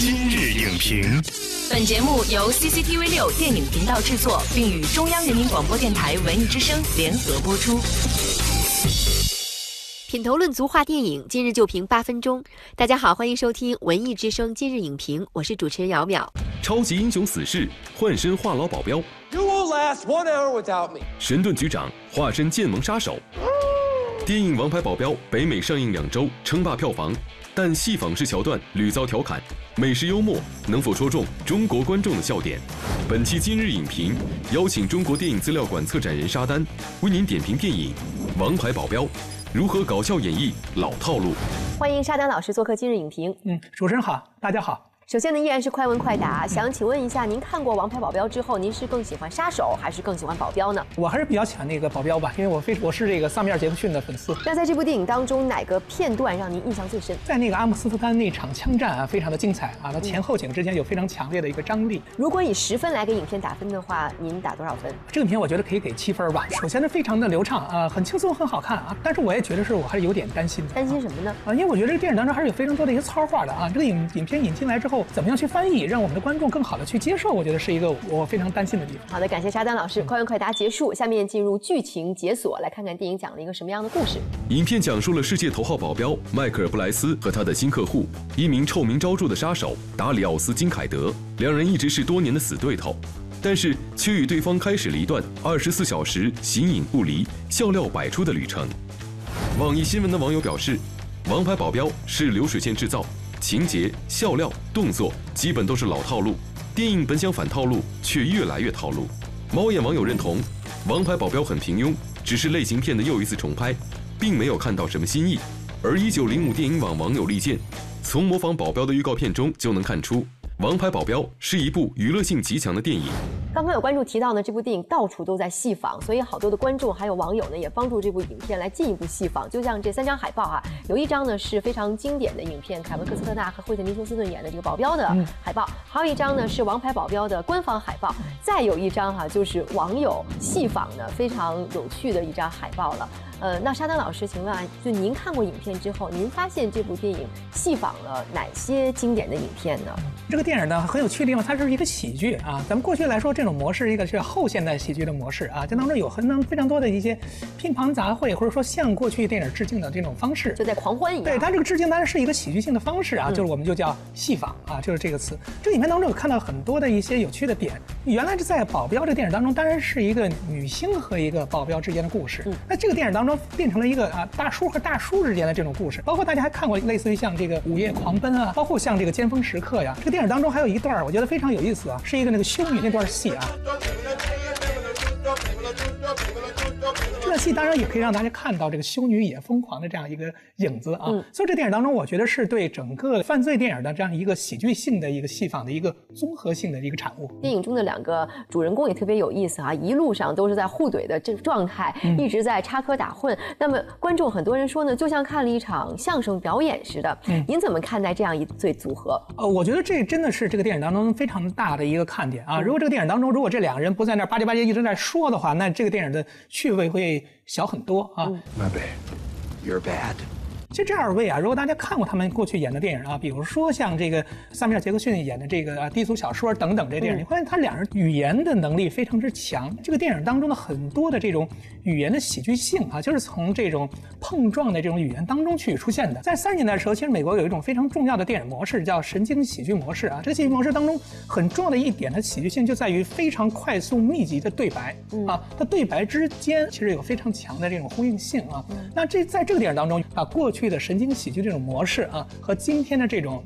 今日影评，本节目由 CCTV 六电影频道制作，并与中央人民广播电台文艺之声联合播出。品头论足话电影，今日就评八分钟。大家好，欢迎收听文艺之声今日影评，我是主持人姚淼。超级英雄死侍换身话痨保镖，You won't last one hour without me. 神盾局长化身剑盟杀手。电影《王牌保镖》北美上映两周，称霸票房，但戏仿式桥段屡遭调侃，美式幽默能否戳中中国观众的笑点？本期今日影评邀请中国电影资料馆策展人沙丹为您点评电影《王牌保镖》，如何搞笑演绎老套路。欢迎沙丹老师做客今日影评。嗯，主持人好，大家好。首先呢，依然是快问快答，想请问一下，您看过《王牌保镖》之后，您是更喜欢杀手还是更喜欢保镖呢？我还是比较喜欢那个保镖吧，因为我非我是这个萨米尔·杰克逊的粉丝。那在这部电影当中，哪个片段让您印象最深？在那个阿姆斯特丹那场枪战啊，非常的精彩啊，它前后景之间有非常强烈的一个张力。如果以十分来给影片打分的话，您打多少分？这个影片我觉得可以给七分吧。首先呢非常的流畅啊，很轻松，很好看啊。但是我也觉得是我还是有点担心的。担心什么呢？啊，因为我觉得这个电影当中还是有非常多的一些糙话的啊。这个影影片引进来之后，怎么样去翻译，让我们的观众更好的去接受，我觉得是一个我非常担心的地方。好的，感谢沙丹老师。快问快答结束，下面进入剧情解锁，来看看电影讲了一个什么样的故事。影片讲述了世界头号保镖迈克尔·布莱斯和他的新客户，一名臭名昭著的杀手达里奥斯·金凯德，两人一直是多年的死对头，但是却与对方开始了一段二十四小时形影不离、笑料百出的旅程。网易新闻的网友表示，《王牌保镖》是流水线制造，情节、笑料、动作基本都是老套路。电影本想反套路，却越来越套路。猫眼网友认同，《王牌保镖》很平庸，只是类型片的又一次重拍，并没有看到什么新意。而一九零五电影网网友力荐，从模仿保镖的预告片中就能看出，《王牌保镖》是一部娱乐性极强的电影。刚刚有观众提到呢，这部电影到处都在戏仿，所以好多的观众还有网友呢，也帮助这部影片来进一步戏仿。就像这三张海报哈、有一张呢是非常经典的影片，凯文·科斯特纳和惠特尼·休斯顿演的这个保镖的海报，还有一张呢是《王牌保镖》的官方海报，再有一张哈、就是网友戏仿的非常有趣的一张海报了。呃，那沙丹老师，请问啊，就您看过影片之后，您发现这部电影戏仿了哪些经典的影片呢？这个电影呢很有趣的地方，它是一个喜剧啊。咱们过去来说，这种模式一个是后现代喜剧的模式啊，这当中有很多非常多的一些乒乓杂烩，或者说向过去电影致敬的这种方式。就在狂欢一样。对它这个致敬当然是一个喜剧性的方式啊，就是我们就叫戏仿啊，就是这个词。这个影片当中有看到很多的一些有趣的点。原来是在保镖这个电影当中，当然是一个女星和一个保镖之间的故事。那这个电影当中变成了一个啊大叔和大叔之间的这种故事。包括大家还看过类似于像这个《午夜狂奔》啊，包括像这个《尖峰时刻》呀。这个电影当中还有一段我觉得非常有意思啊，是一个那个修女那段戏啊。这段戏当然也可以让大家看到这个修女也疯狂的这样一个影子啊，所以这电影当中，我觉得是对整个犯罪电影的这样一个喜剧性的一个戏仿的一个综合性的一个产物。电影中的两个主人公也特别有意思啊，一路上都是在互怼的这个状态，一直在插科打诨。那么观众很多人说呢，就像看了一场相声表演似的。嗯您怎么看待这样一对组合？呃，我觉得这真的是这个电影当中非常大的一个看点啊！如果这个电影当中，如果这两个人不在那儿吧唧吧唧一直在说的话，那这个电影的趣味会小很多啊。My bad. You're bad. 其实这二位啊，如果大家看过他们过去演的电影啊，比如说像这个萨米尔·杰克逊演的这个啊低俗小说等等这电影，你发现他两人语言的能力非常之强。这个电影当中的很多的这种语言的喜剧性啊，就是从这种碰撞的这种语言当中去出现的。在三十年代的时候，其实美国有一种非常重要的电影模式叫神经喜剧模式啊。这个喜剧模式当中很重要的一点的喜剧性就在于非常快速密集的对白啊，它对白之间其实有非常强的这种呼应性啊。那这在这个电影当中，把过去的神经喜剧这种模式啊和今天的这种。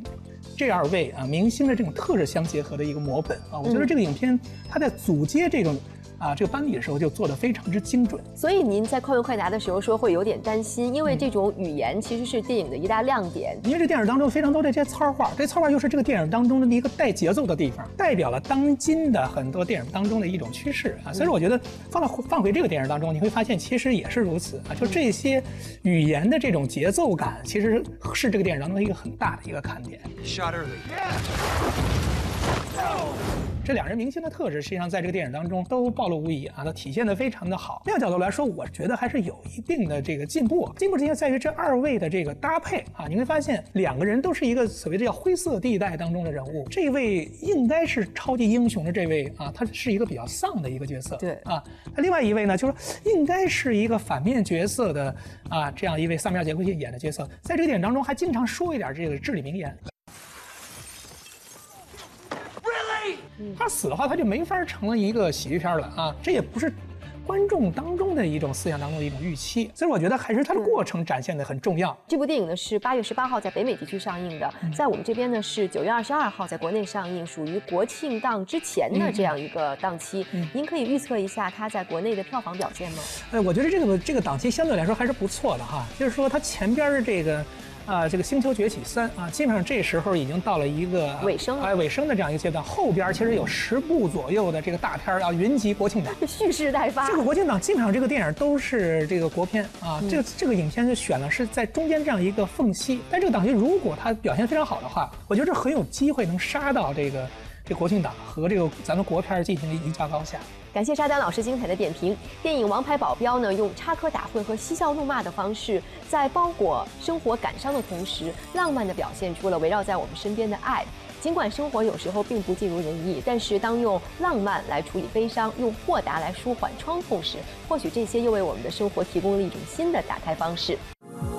这二位啊明星的这种特质相结合的一个模本啊，我觉得这个影片它在组接这种啊这个班底的时候就做得非常之精准。所以您在快问快答的时候说会有点担心，因为这种语言其实是电影的一大亮点。因为这电影当中非常多的这些糙话，这糙话又是这个电影当中的一个带节奏的地方，代表了当今的很多电影当中的一种趋势啊。所以说我觉得放到放回这个电影当中，你会发现其实也是如此啊。就这些语言的这种节奏感，其实是这个电影当中的一个很大的一个看点。Shot early. 这两人明星的特质，实际上在这个电影当中都暴露无遗啊，都体现的非常的好。那个角度来说，我觉得还是有一定的这个进步。进步之处在于这二位的这个搭配啊，你会发现两个人都是一个所谓的叫灰色地带当中的人物。这位应该是超级英雄的这位啊，他是一个比较丧的一个角色。对啊，那另外一位呢，就是应该是一个反面角色的啊，这样一位萨米尔·杰克逊演的角色，在这个电影当中还经常说一点这个至理名言。他死的话，他就没法成了一个喜剧片了啊！这也不是观众当中的一种思想当中的一种预期，所以我觉得还是它的过程展现的很重要。这部电影呢是八月十八号在北美地区上映的，在我们这边呢是九月二十二号在国内上映，属于国庆档之前的这样一个档期。您可以预测一下它在国内的票房表现吗？哎，我觉得这个这个档期相对来说还是不错的哈，就是说它前边的这个。啊，这个《星球崛起三》啊，基本上这时候已经到了一个尾声，哎，尾声的这样一个阶段。后边其实有十部左右的这个大片要云集国庆档，蓄势待发。这个国庆档基本上这个电影都是这个国片啊，这个这个影片就选了是在中间这样一个缝隙。但这个档期如果它表现非常好的话，我觉得这很有机会能杀到这个这国庆档和这个咱们国片进行了一较高下。感谢沙丹老师精彩的点评。电影《王牌保镖》呢，用插科打诨和嬉笑怒骂的方式，在包裹生活感伤的同时，浪漫地表现出了围绕在我们身边的爱。尽管生活有时候并不尽如人意，但是当用浪漫来处理悲伤，用豁达来舒缓创痛时，或许这些又为我们的生活提供了一种新的打开方式。